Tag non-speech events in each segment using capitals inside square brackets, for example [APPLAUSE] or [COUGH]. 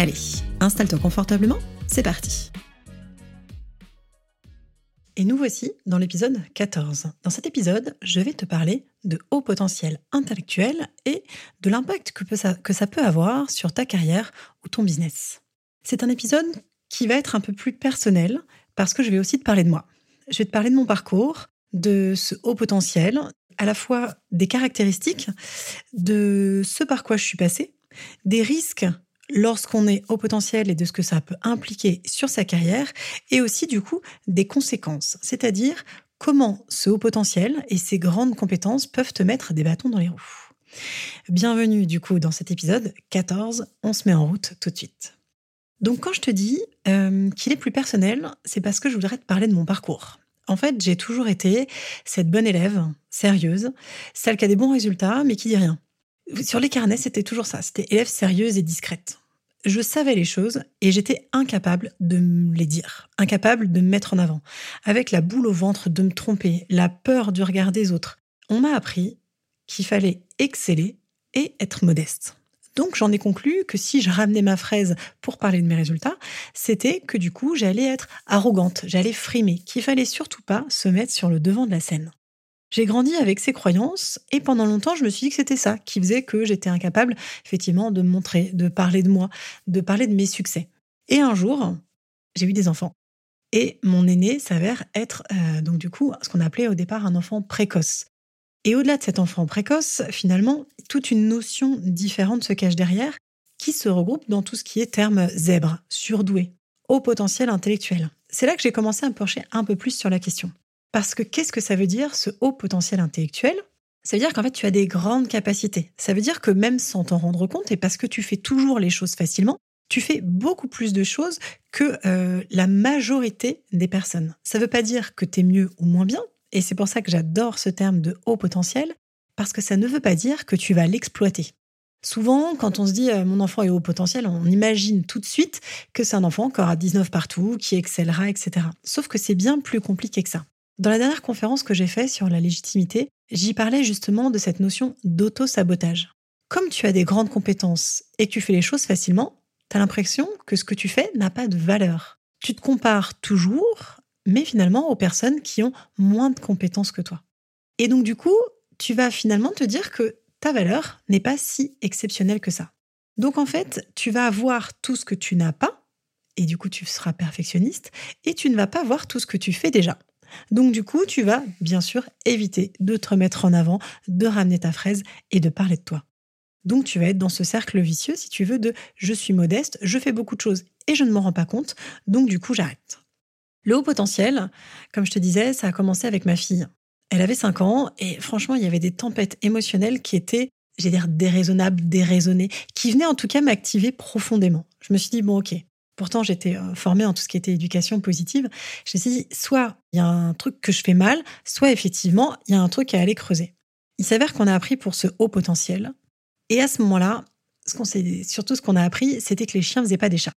Allez, installe-toi confortablement c'est parti Et nous voici dans l'épisode 14. Dans cet épisode, je vais te parler de haut potentiel intellectuel et de l'impact que, ça, peut avoir sur ta carrière ou ton business. C'est un épisode qui va être un peu plus personnel parce que je vais aussi te parler de moi. Je vais te parler de mon parcours, de ce haut potentiel, à la fois des caractéristiques, de ce par quoi je suis passée, des risques lorsqu'on est au potentiel et de ce que ça peut impliquer sur sa carrière, et aussi du coup des conséquences, c'est-à-dire comment ce haut potentiel et ses grandes compétences peuvent te mettre des bâtons dans les roues. Bienvenue du coup dans cet épisode 14, on se met en route tout de suite. Donc quand je te dis euh, qu'il est plus personnel, c'est parce que je voudrais te parler de mon parcours. En fait, j'ai toujours été cette bonne élève, sérieuse, celle qui a des bons résultats, mais qui dit rien. Sur les carnets, c'était toujours ça. C'était élève sérieuse et discrète. Je savais les choses et j'étais incapable de les dire, incapable de me mettre en avant, avec la boule au ventre de me tromper, la peur du regard des autres. On m'a appris qu'il fallait exceller et être modeste. Donc j'en ai conclu que si je ramenais ma fraise pour parler de mes résultats, c'était que du coup j'allais être arrogante, j'allais frimer, qu'il fallait surtout pas se mettre sur le devant de la scène. J'ai grandi avec ces croyances et pendant longtemps, je me suis dit que c'était ça qui faisait que j'étais incapable, effectivement, de montrer, de parler de moi, de parler de mes succès. Et un jour, j'ai eu des enfants. Et mon aîné s'avère être, euh, donc du coup, ce qu'on appelait au départ un enfant précoce. Et au-delà de cet enfant précoce, finalement, toute une notion différente se cache derrière, qui se regroupe dans tout ce qui est terme zèbre, surdoué, haut potentiel intellectuel. C'est là que j'ai commencé à me pencher un peu plus sur la question. Parce que qu'est-ce que ça veut dire, ce haut potentiel intellectuel? Ça veut dire qu'en fait, tu as des grandes capacités. Ça veut dire que même sans t'en rendre compte, et parce que tu fais toujours les choses facilement, tu fais beaucoup plus de choses que euh, la majorité des personnes. Ça ne veut pas dire que tu es mieux ou moins bien, et c'est pour ça que j'adore ce terme de haut potentiel, parce que ça ne veut pas dire que tu vas l'exploiter. Souvent, quand on se dit euh, mon enfant est haut potentiel, on imagine tout de suite que c'est un enfant qui aura 19 partout, qui excellera, etc. Sauf que c'est bien plus compliqué que ça. Dans la dernière conférence que j'ai faite sur la légitimité, j'y parlais justement de cette notion d'auto-sabotage. Comme tu as des grandes compétences et que tu fais les choses facilement, tu as l'impression que ce que tu fais n'a pas de valeur. Tu te compares toujours, mais finalement aux personnes qui ont moins de compétences que toi. Et donc du coup, tu vas finalement te dire que ta valeur n'est pas si exceptionnelle que ça. Donc en fait, tu vas avoir tout ce que tu n'as pas, et du coup tu seras perfectionniste, et tu ne vas pas voir tout ce que tu fais déjà. Donc du coup, tu vas bien sûr éviter de te remettre en avant, de ramener ta fraise et de parler de toi. Donc tu vas être dans ce cercle vicieux, si tu veux, de je suis modeste, je fais beaucoup de choses et je ne m'en rends pas compte, donc du coup j'arrête. Le haut potentiel, comme je te disais, ça a commencé avec ma fille. Elle avait 5 ans et franchement, il y avait des tempêtes émotionnelles qui étaient, j'ai dire, déraisonnables, déraisonnées, qui venaient en tout cas m'activer profondément. Je me suis dit, bon ok, Pourtant, j'étais euh, formée en tout ce qui était éducation positive. Je me suis dit, soit il y a un truc que je fais mal, soit effectivement, il y a un truc à aller creuser. Il s'avère qu'on a appris pour ce haut potentiel. Et à ce moment-là, ce qu'on surtout ce qu'on a appris, c'était que les chiens ne faisaient pas des chats.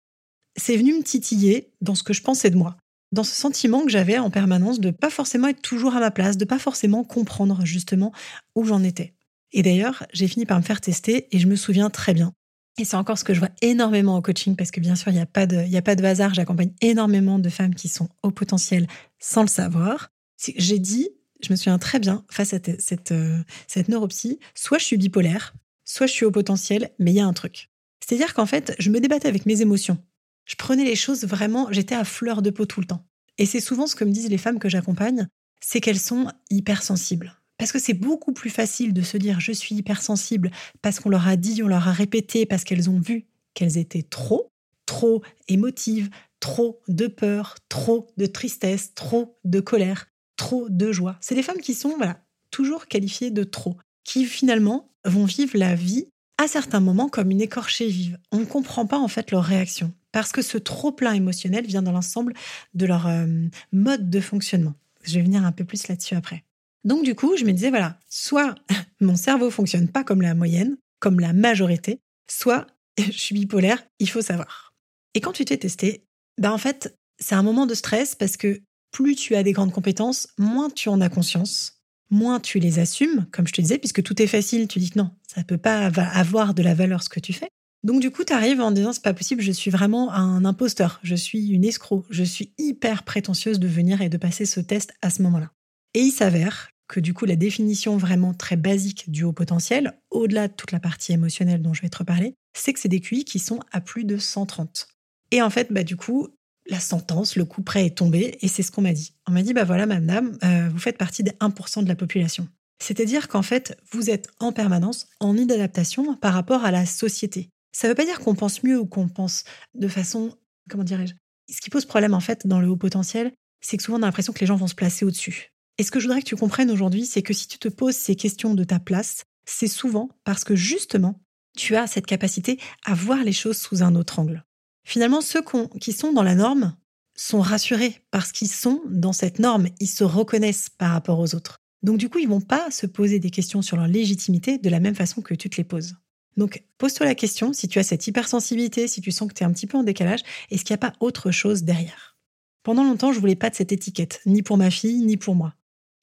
C'est venu me titiller dans ce que je pensais de moi, dans ce sentiment que j'avais en permanence de pas forcément être toujours à ma place, de pas forcément comprendre justement où j'en étais. Et d'ailleurs, j'ai fini par me faire tester et je me souviens très bien et c'est encore ce que je vois énormément en coaching, parce que bien sûr, il n'y a, pas de, a pas de hasard. J'accompagne énormément de femmes qui sont au potentiel sans le savoir. J'ai dit, je me souviens très bien, face à cette, euh, cette neuropsie, soit je suis bipolaire, soit je suis au potentiel, mais il y a un truc. C'est-à-dire qu'en fait, je me débattais avec mes émotions. Je prenais les choses vraiment, j'étais à fleur de peau tout le temps. Et c'est souvent ce que me disent les femmes que j'accompagne, c'est qu'elles sont hypersensibles. Parce que c'est beaucoup plus facile de se dire je suis hypersensible parce qu'on leur a dit, on leur a répété, parce qu'elles ont vu qu'elles étaient trop, trop émotives, trop de peur, trop de tristesse, trop de colère, trop de joie. C'est des femmes qui sont voilà, toujours qualifiées de trop, qui finalement vont vivre la vie à certains moments comme une écorchée vive. On ne comprend pas en fait leur réaction parce que ce trop-plein émotionnel vient dans l'ensemble de leur euh, mode de fonctionnement. Je vais venir un peu plus là-dessus après. Donc du coup, je me disais, voilà, soit [LAUGHS] mon cerveau fonctionne pas comme la moyenne, comme la majorité, soit [LAUGHS] je suis bipolaire, il faut savoir. Et quand tu t'es testé, ben en fait, c'est un moment de stress parce que plus tu as des grandes compétences, moins tu en as conscience, moins tu les assumes, comme je te disais, puisque tout est facile, tu dis que non, ça ne peut pas avoir de la valeur ce que tu fais. Donc du coup, tu arrives en disant c'est pas possible, je suis vraiment un imposteur, je suis une escroc, je suis hyper prétentieuse de venir et de passer ce test à ce moment-là. Et il s'avère que du coup, la définition vraiment très basique du haut potentiel, au-delà de toute la partie émotionnelle dont je vais te reparler, c'est que c'est des QI qui sont à plus de 130. Et en fait, bah, du coup, la sentence, le coup près est tombé, et c'est ce qu'on m'a dit. On m'a dit, bah voilà, madame, euh, vous faites partie des 1% de la population. C'est-à-dire qu'en fait, vous êtes en permanence en inadaptation par rapport à la société. Ça ne veut pas dire qu'on pense mieux ou qu'on pense de façon, comment dirais-je? Ce qui pose problème en fait dans le haut potentiel, c'est que souvent on a l'impression que les gens vont se placer au-dessus. Et ce que je voudrais que tu comprennes aujourd'hui, c'est que si tu te poses ces questions de ta place, c'est souvent parce que justement, tu as cette capacité à voir les choses sous un autre angle. Finalement, ceux qui sont dans la norme sont rassurés parce qu'ils sont dans cette norme, ils se reconnaissent par rapport aux autres. Donc du coup, ils vont pas se poser des questions sur leur légitimité de la même façon que tu te les poses. Donc pose-toi la question si tu as cette hypersensibilité, si tu sens que tu es un petit peu en décalage, est-ce qu'il n'y a pas autre chose derrière? Pendant longtemps, je voulais pas de cette étiquette, ni pour ma fille, ni pour moi.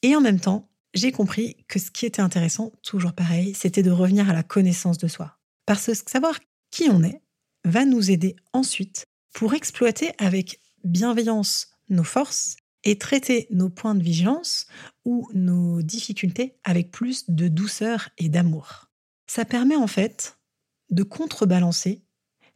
Et en même temps, j'ai compris que ce qui était intéressant, toujours pareil, c'était de revenir à la connaissance de soi. Parce que savoir qui on est, va nous aider ensuite pour exploiter avec bienveillance nos forces et traiter nos points de vigilance ou nos difficultés avec plus de douceur et d'amour. Ça permet en fait de contrebalancer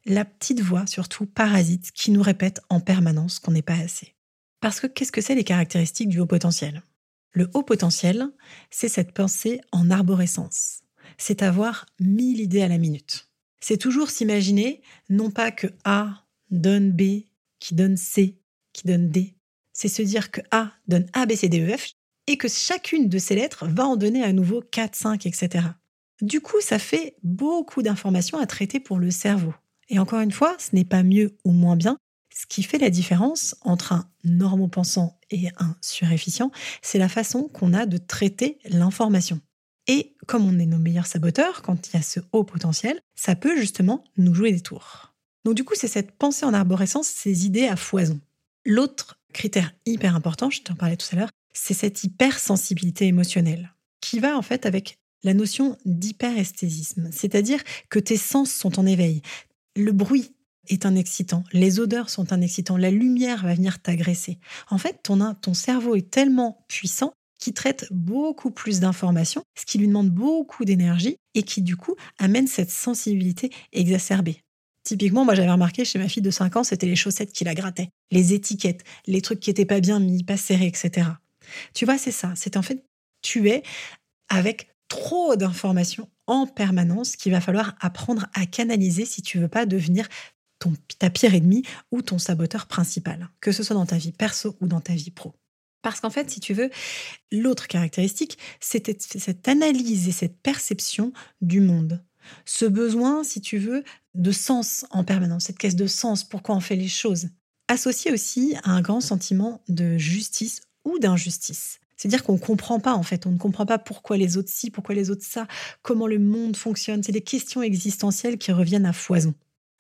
la petite voix, surtout parasite, qui nous répète en permanence qu'on n'est pas assez. Parce que qu'est-ce que c'est les caractéristiques du haut potentiel? Le haut potentiel, c'est cette pensée en arborescence. C'est avoir mille idées à la minute c'est toujours s'imaginer non pas que A donne B, qui donne C, qui donne D. C'est se dire que A donne A, B, C, D, E, F, et que chacune de ces lettres va en donner à nouveau 4, 5, etc. Du coup, ça fait beaucoup d'informations à traiter pour le cerveau. Et encore une fois, ce n'est pas mieux ou moins bien. Ce qui fait la différence entre un normopensant et un surefficient, c'est la façon qu'on a de traiter l'information. Et comme on est nos meilleurs saboteurs, quand il y a ce haut potentiel, ça peut justement nous jouer des tours. Donc du coup, c'est cette pensée en arborescence, ces idées à foison. L'autre critère hyper important, je t'en parlais tout à l'heure, c'est cette hypersensibilité émotionnelle, qui va en fait avec la notion d'hyperesthésisme, c'est-à-dire que tes sens sont en éveil. Le bruit est un excitant, les odeurs sont un excitant, la lumière va venir t'agresser. En fait, ton, ton cerveau est tellement puissant qui traite beaucoup plus d'informations, ce qui lui demande beaucoup d'énergie et qui du coup amène cette sensibilité exacerbée. Typiquement, moi j'avais remarqué chez ma fille de 5 ans, c'était les chaussettes qui la grattaient, les étiquettes, les trucs qui étaient pas bien mis, pas serrés, etc. Tu vois, c'est ça. C'est en fait, tu es avec trop d'informations en permanence qu'il va falloir apprendre à canaliser si tu veux pas devenir ton, ta pire ennemie ou ton saboteur principal, que ce soit dans ta vie perso ou dans ta vie pro. Parce qu'en fait, si tu veux, l'autre caractéristique, c'est cette analyse et cette perception du monde. Ce besoin, si tu veux, de sens en permanence, cette caisse de sens, pourquoi on fait les choses. Associé aussi à un grand sentiment de justice ou d'injustice. C'est-à-dire qu'on ne comprend pas, en fait, on ne comprend pas pourquoi les autres ci, pourquoi les autres ça, comment le monde fonctionne. C'est des questions existentielles qui reviennent à foison.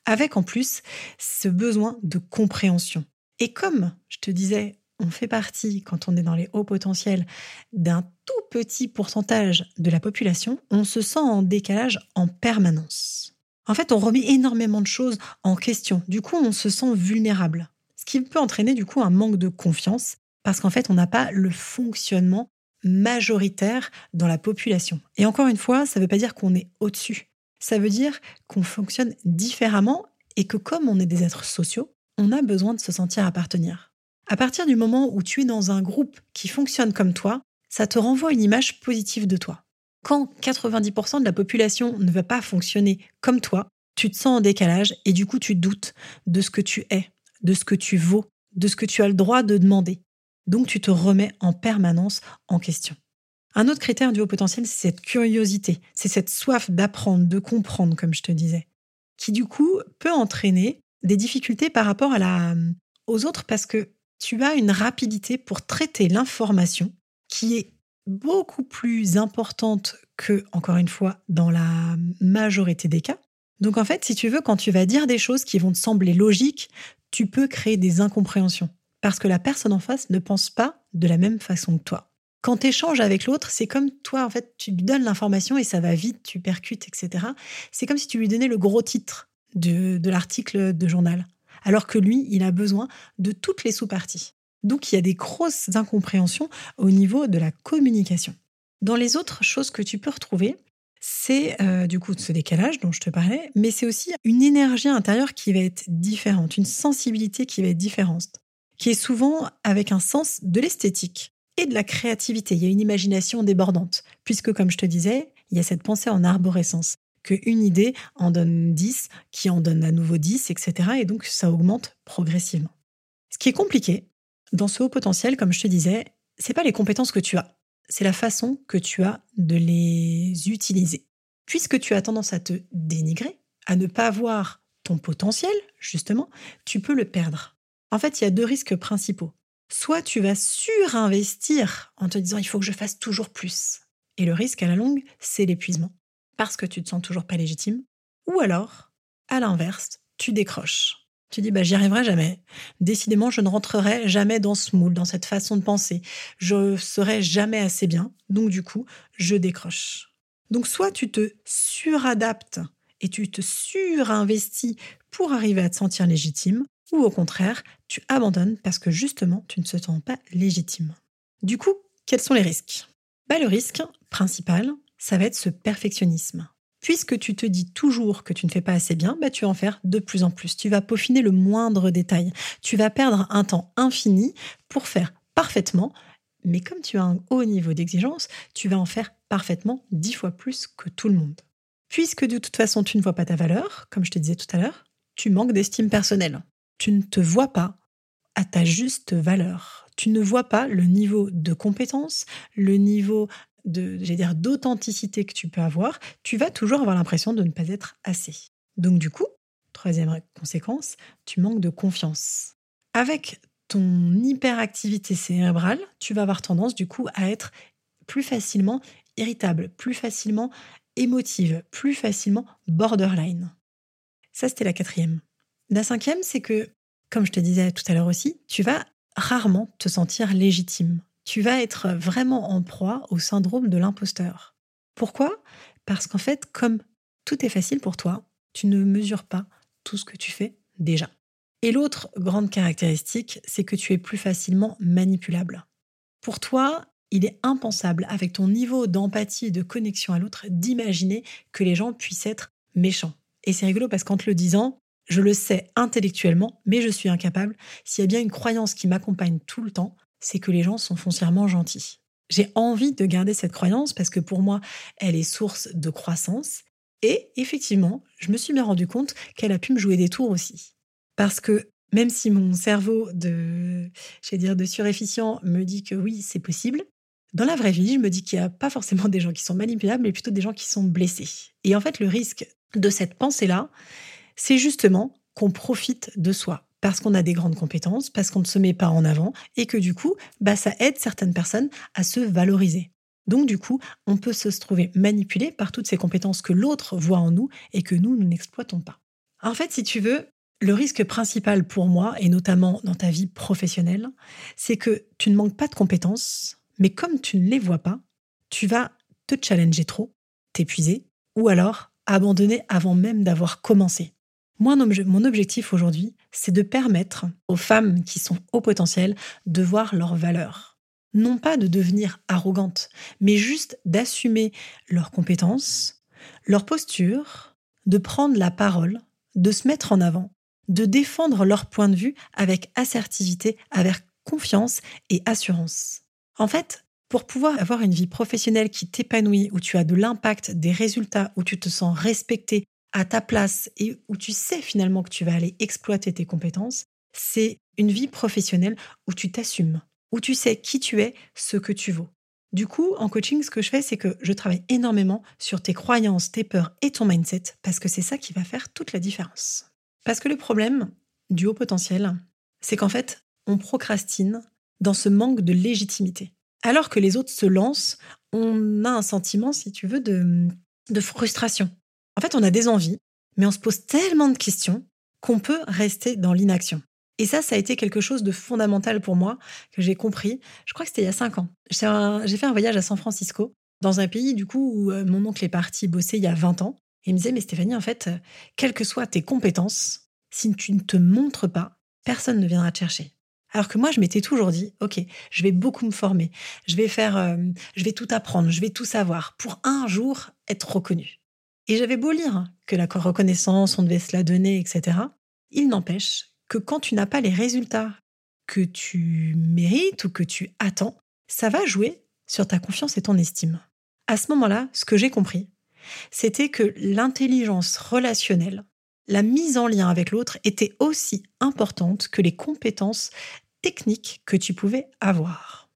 Avec en plus ce besoin de compréhension. Et comme je te disais on fait partie, quand on est dans les hauts potentiels, d'un tout petit pourcentage de la population, on se sent en décalage en permanence. En fait, on remet énormément de choses en question. Du coup, on se sent vulnérable. Ce qui peut entraîner du coup un manque de confiance, parce qu'en fait, on n'a pas le fonctionnement majoritaire dans la population. Et encore une fois, ça ne veut pas dire qu'on est au-dessus. Ça veut dire qu'on fonctionne différemment et que comme on est des êtres sociaux, on a besoin de se sentir appartenir. À partir du moment où tu es dans un groupe qui fonctionne comme toi, ça te renvoie une image positive de toi. Quand 90% de la population ne va pas fonctionner comme toi, tu te sens en décalage et du coup tu doutes de ce que tu es, de ce que tu vaux, de ce que tu as le droit de demander. Donc tu te remets en permanence en question. Un autre critère du haut potentiel, c'est cette curiosité, c'est cette soif d'apprendre, de comprendre, comme je te disais, qui du coup peut entraîner des difficultés par rapport à la, aux autres parce que tu as une rapidité pour traiter l'information qui est beaucoup plus importante que, encore une fois, dans la majorité des cas. Donc en fait, si tu veux, quand tu vas dire des choses qui vont te sembler logiques, tu peux créer des incompréhensions parce que la personne en face ne pense pas de la même façon que toi. Quand tu échanges avec l'autre, c'est comme toi, en fait, tu lui donnes l'information et ça va vite, tu percutes, etc. C'est comme si tu lui donnais le gros titre de, l'article de journal, alors que lui, il a besoin de toutes les sous-parties. Donc il y a des grosses incompréhensions au niveau de la communication. Dans les autres choses que tu peux retrouver, c'est euh, du coup ce décalage dont je te parlais, mais c'est aussi une énergie intérieure qui va être différente, une sensibilité qui va être différente, qui est souvent avec un sens de l'esthétique et de la créativité. Il y a une imagination débordante, puisque comme je te disais, il y a cette pensée en arborescence, qu'une idée en donne 10, qui en donne à nouveau 10, etc. Et donc ça augmente progressivement. Ce qui est compliqué dans ce haut potentiel, comme je te disais, c'est pas les compétences que tu as, c'est la façon que tu as de les utiliser. Puisque tu as tendance à te dénigrer, à ne pas voir ton potentiel, justement, tu peux le perdre. En fait, il y a deux risques principaux. Soit tu vas surinvestir en te disant il faut que je fasse toujours plus. Et le risque à la longue, c'est l'épuisement. Parce que tu te sens toujours pas légitime. Ou alors, à l'inverse, tu décroches. Tu dis, bah, j'y arriverai jamais. Décidément, je ne rentrerai jamais dans ce moule, dans cette façon de penser. Je serai jamais assez bien. Donc, du coup, je décroche. Donc, soit tu te suradaptes et tu te surinvestis pour arriver à te sentir légitime, ou au contraire, tu abandonnes parce que justement, tu ne te sens pas légitime. Du coup, quels sont les risques? Bah, Le risque principal, ça va être ce perfectionnisme. Puisque tu te dis toujours que tu ne fais pas assez bien, bah, tu vas en faire de plus en plus. Tu vas peaufiner le moindre détail. Tu vas perdre un temps infini pour faire parfaitement. Mais comme tu as un haut niveau d'exigence, tu vas en faire parfaitement dix fois plus que tout le monde. Puisque de toute façon, tu ne vois pas ta valeur, comme je te disais tout à l'heure, tu manques d'estime personnelle. Tu ne te vois pas à ta juste valeur. Tu ne vois pas le niveau de compétence, le niveau de, d'authenticité que tu peux avoir, tu vas toujours avoir l'impression de ne pas être assez. Donc du coup, troisième conséquence, tu manques de confiance. Avec ton hyperactivité cérébrale, tu vas avoir tendance du coup à être plus facilement irritable, plus facilement émotive, plus facilement borderline. Ça, c'était la quatrième. La cinquième, c'est que, comme je te disais tout à l'heure aussi, tu vas rarement te sentir légitime tu vas être vraiment en proie au syndrome de l'imposteur. Pourquoi? Parce qu'en fait, comme tout est facile pour toi, tu ne mesures pas tout ce que tu fais déjà. Et l'autre grande caractéristique, c'est que tu es plus facilement manipulable. Pour toi, il est impensable, avec ton niveau d'empathie et de connexion à l'autre, d'imaginer que les gens puissent être méchants. Et c'est rigolo parce qu'en te le disant, je le sais intellectuellement, mais je suis incapable. S'il y a bien une croyance qui m'accompagne tout le temps, c'est que les gens sont foncièrement gentils. J'ai envie de garder cette croyance parce que pour moi, elle est source de croissance. Et effectivement, je me suis bien rendu compte qu'elle a pu me jouer des tours aussi. Parce que même si mon cerveau de, dire, de surefficient me dit que oui, c'est possible, dans la vraie vie, je me dis qu'il n'y a pas forcément des gens qui sont manipulables, mais plutôt des gens qui sont blessés. Et en fait, le risque de cette pensée-là, c'est justement qu'on profite de soi parce qu'on a des grandes compétences, parce qu'on ne se met pas en avant, et que du coup, bah, ça aide certaines personnes à se valoriser. Donc du coup, on peut se trouver manipulé par toutes ces compétences que l'autre voit en nous et que nous, nous n'exploitons pas. En fait, si tu veux, le risque principal pour moi, et notamment dans ta vie professionnelle, c'est que tu ne manques pas de compétences, mais comme tu ne les vois pas, tu vas te challenger trop, t'épuiser, ou alors abandonner avant même d'avoir commencé. Mon objectif aujourd'hui, c'est de permettre aux femmes qui sont au potentiel de voir leur valeur. Non pas de devenir arrogantes, mais juste d'assumer leurs compétences, leur posture, de prendre la parole, de se mettre en avant, de défendre leur point de vue avec assertivité, avec confiance et assurance. En fait, pour pouvoir avoir une vie professionnelle qui t'épanouit, où tu as de l'impact, des résultats, où tu te sens respecté, à ta place et où tu sais finalement que tu vas aller exploiter tes compétences, c'est une vie professionnelle où tu t'assumes, où tu sais qui tu es, ce que tu vaux. Du coup, en coaching, ce que je fais, c'est que je travaille énormément sur tes croyances, tes peurs et ton mindset, parce que c'est ça qui va faire toute la différence. Parce que le problème du haut potentiel, c'est qu'en fait, on procrastine dans ce manque de légitimité. Alors que les autres se lancent, on a un sentiment, si tu veux, de, de frustration. En fait, on a des envies, mais on se pose tellement de questions qu'on peut rester dans l'inaction. Et ça, ça a été quelque chose de fondamental pour moi, que j'ai compris. Je crois que c'était il y a cinq ans. J'ai fait un voyage à San Francisco, dans un pays, du coup, où euh, mon oncle est parti bosser il y a 20 ans. Et il me disait, mais Stéphanie, en fait, quelles que soient tes compétences, si tu ne te montres pas, personne ne viendra te chercher. Alors que moi, je m'étais toujours dit, OK, je vais beaucoup me former, je vais faire, euh, je vais tout apprendre, je vais tout savoir pour un jour être reconnu. Et j'avais beau lire que la reconnaissance, on devait se la donner, etc. Il n'empêche que quand tu n'as pas les résultats que tu mérites ou que tu attends, ça va jouer sur ta confiance et ton estime. À ce moment-là, ce que j'ai compris, c'était que l'intelligence relationnelle, la mise en lien avec l'autre était aussi importante que les compétences techniques que tu pouvais avoir.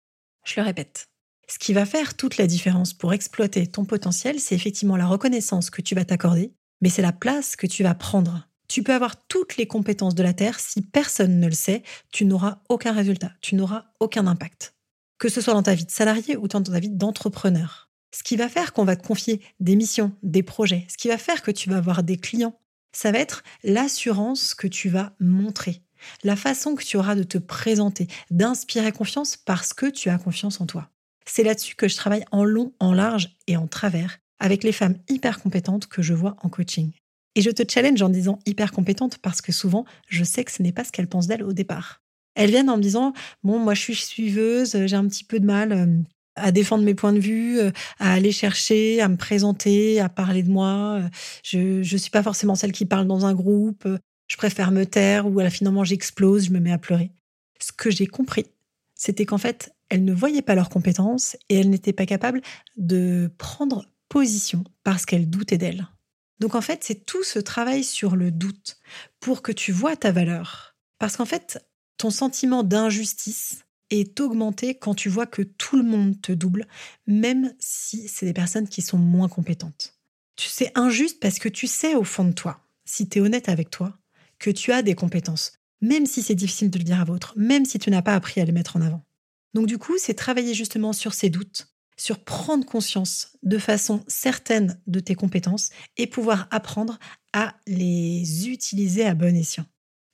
Je le répète. Ce qui va faire toute la différence pour exploiter ton potentiel, c'est effectivement la reconnaissance que tu vas t'accorder, mais c'est la place que tu vas prendre. Tu peux avoir toutes les compétences de la Terre, si personne ne le sait, tu n'auras aucun résultat, tu n'auras aucun impact. Que ce soit dans ta vie de salarié ou dans ta vie d'entrepreneur. Ce qui va faire qu'on va te confier des missions, des projets, ce qui va faire que tu vas avoir des clients, ça va être l'assurance que tu vas montrer, la façon que tu auras de te présenter, d'inspirer confiance parce que tu as confiance en toi. C'est là-dessus que je travaille en long, en large et en travers avec les femmes hyper compétentes que je vois en coaching. Et je te challenge en disant hyper compétente parce que souvent, je sais que ce n'est pas ce qu'elles pensent d'elles au départ. Elles viennent en me disant Bon, moi, je suis suiveuse, j'ai un petit peu de mal euh, à défendre mes points de vue, euh, à aller chercher, à me présenter, à parler de moi. Je ne suis pas forcément celle qui parle dans un groupe. Je préfère me taire ou finalement j'explose, je me mets à pleurer. Ce que j'ai compris, c'était qu'en fait, elles ne voyaient pas leurs compétences et elles n'étaient pas capables de prendre position parce qu'elles doutaient d'elles. Donc en fait, c'est tout ce travail sur le doute pour que tu vois ta valeur. Parce qu'en fait, ton sentiment d'injustice est augmenté quand tu vois que tout le monde te double, même si c'est des personnes qui sont moins compétentes. Tu sais injuste parce que tu sais au fond de toi, si tu es honnête avec toi, que tu as des compétences, même si c'est difficile de le dire à votre, même si tu n'as pas appris à les mettre en avant. Donc du coup, c'est travailler justement sur ces doutes, sur prendre conscience de façon certaine de tes compétences et pouvoir apprendre à les utiliser à bon escient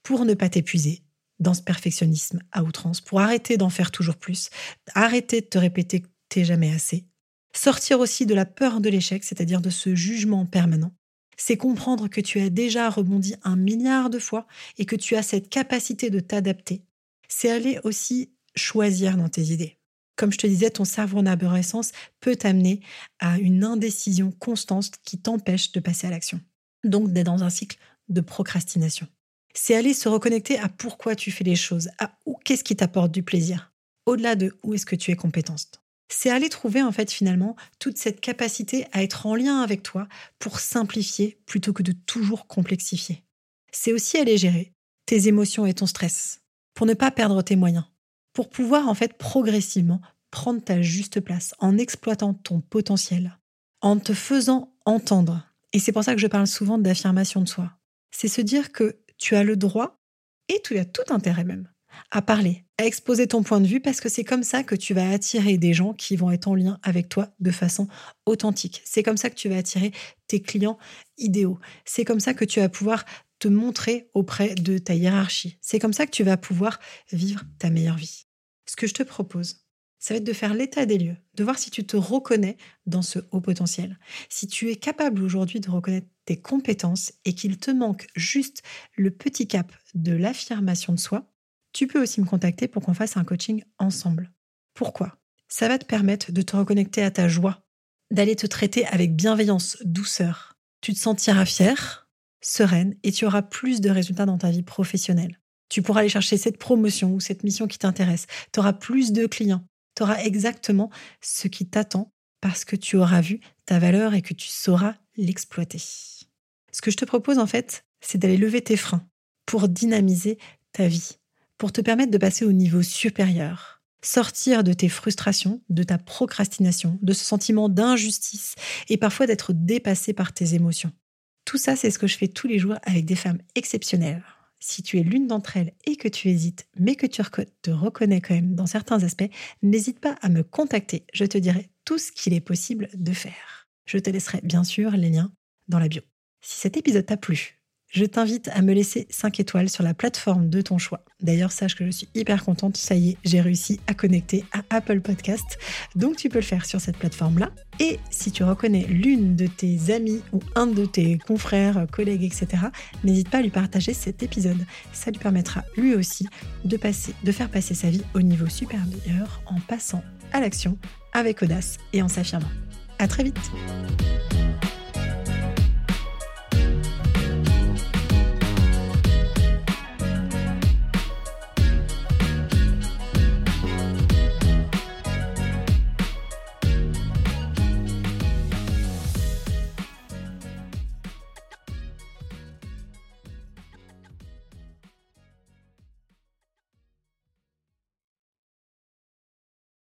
pour ne pas t'épuiser dans ce perfectionnisme à outrance, pour arrêter d'en faire toujours plus, arrêter de te répéter que t'es jamais assez. Sortir aussi de la peur de l'échec, c'est-à-dire de ce jugement permanent. C'est comprendre que tu as déjà rebondi un milliard de fois et que tu as cette capacité de t'adapter. C'est aller aussi choisir dans tes idées. Comme je te disais, ton cerveau en arborescence peut t'amener à une indécision constante qui t'empêche de passer à l'action. Donc d'être dans un cycle de procrastination. C'est aller se reconnecter à pourquoi tu fais les choses, à où qu'est-ce qui t'apporte du plaisir, au-delà de où est-ce que tu es compétente. C'est aller trouver en fait finalement toute cette capacité à être en lien avec toi pour simplifier plutôt que de toujours complexifier. C'est aussi aller gérer tes émotions et ton stress pour ne pas perdre tes moyens pour pouvoir en fait progressivement prendre ta juste place en exploitant ton potentiel, en te faisant entendre. Et c'est pour ça que je parle souvent d'affirmation de soi. C'est se dire que tu as le droit, et tu as tout intérêt même, à parler, à exposer ton point de vue, parce que c'est comme ça que tu vas attirer des gens qui vont être en lien avec toi de façon authentique. C'est comme ça que tu vas attirer tes clients idéaux. C'est comme ça que tu vas pouvoir te montrer auprès de ta hiérarchie. C'est comme ça que tu vas pouvoir vivre ta meilleure vie. Ce que je te propose, ça va être de faire l'état des lieux, de voir si tu te reconnais dans ce haut potentiel, si tu es capable aujourd'hui de reconnaître tes compétences et qu'il te manque juste le petit cap de l'affirmation de soi, tu peux aussi me contacter pour qu'on fasse un coaching ensemble. Pourquoi? Ça va te permettre de te reconnecter à ta joie, d'aller te traiter avec bienveillance, douceur. Tu te sentiras fier, sereine et tu auras plus de résultats dans ta vie professionnelle. Tu pourras aller chercher cette promotion ou cette mission qui t'intéresse. Tu auras plus de clients. Tu auras exactement ce qui t'attend parce que tu auras vu ta valeur et que tu sauras l'exploiter. Ce que je te propose en fait, c'est d'aller lever tes freins pour dynamiser ta vie, pour te permettre de passer au niveau supérieur. sortir de tes frustrations, de ta procrastination, de ce sentiment d'injustice et parfois d'être dépassé par tes émotions. Tout ça, c'est ce que je fais tous les jours avec des femmes exceptionnelles. Si tu es l'une d'entre elles et que tu hésites, mais que tu te reconnais quand même dans certains aspects, n'hésite pas à me contacter. Je te dirai tout ce qu'il est possible de faire. Je te laisserai bien sûr les liens dans la bio. Si cet épisode t'a plu, je t'invite à me laisser 5 étoiles sur la plateforme de ton choix. D'ailleurs, sache que je suis hyper contente, ça y est, j'ai réussi à connecter à Apple Podcast, donc tu peux le faire sur cette plateforme-là. Et si tu reconnais l'une de tes amies ou un de tes confrères, collègues, etc., n'hésite pas à lui partager cet épisode. Ça lui permettra lui aussi de, passer, de faire passer sa vie au niveau supérieur en passant à l'action avec audace et en s'affirmant. À très vite!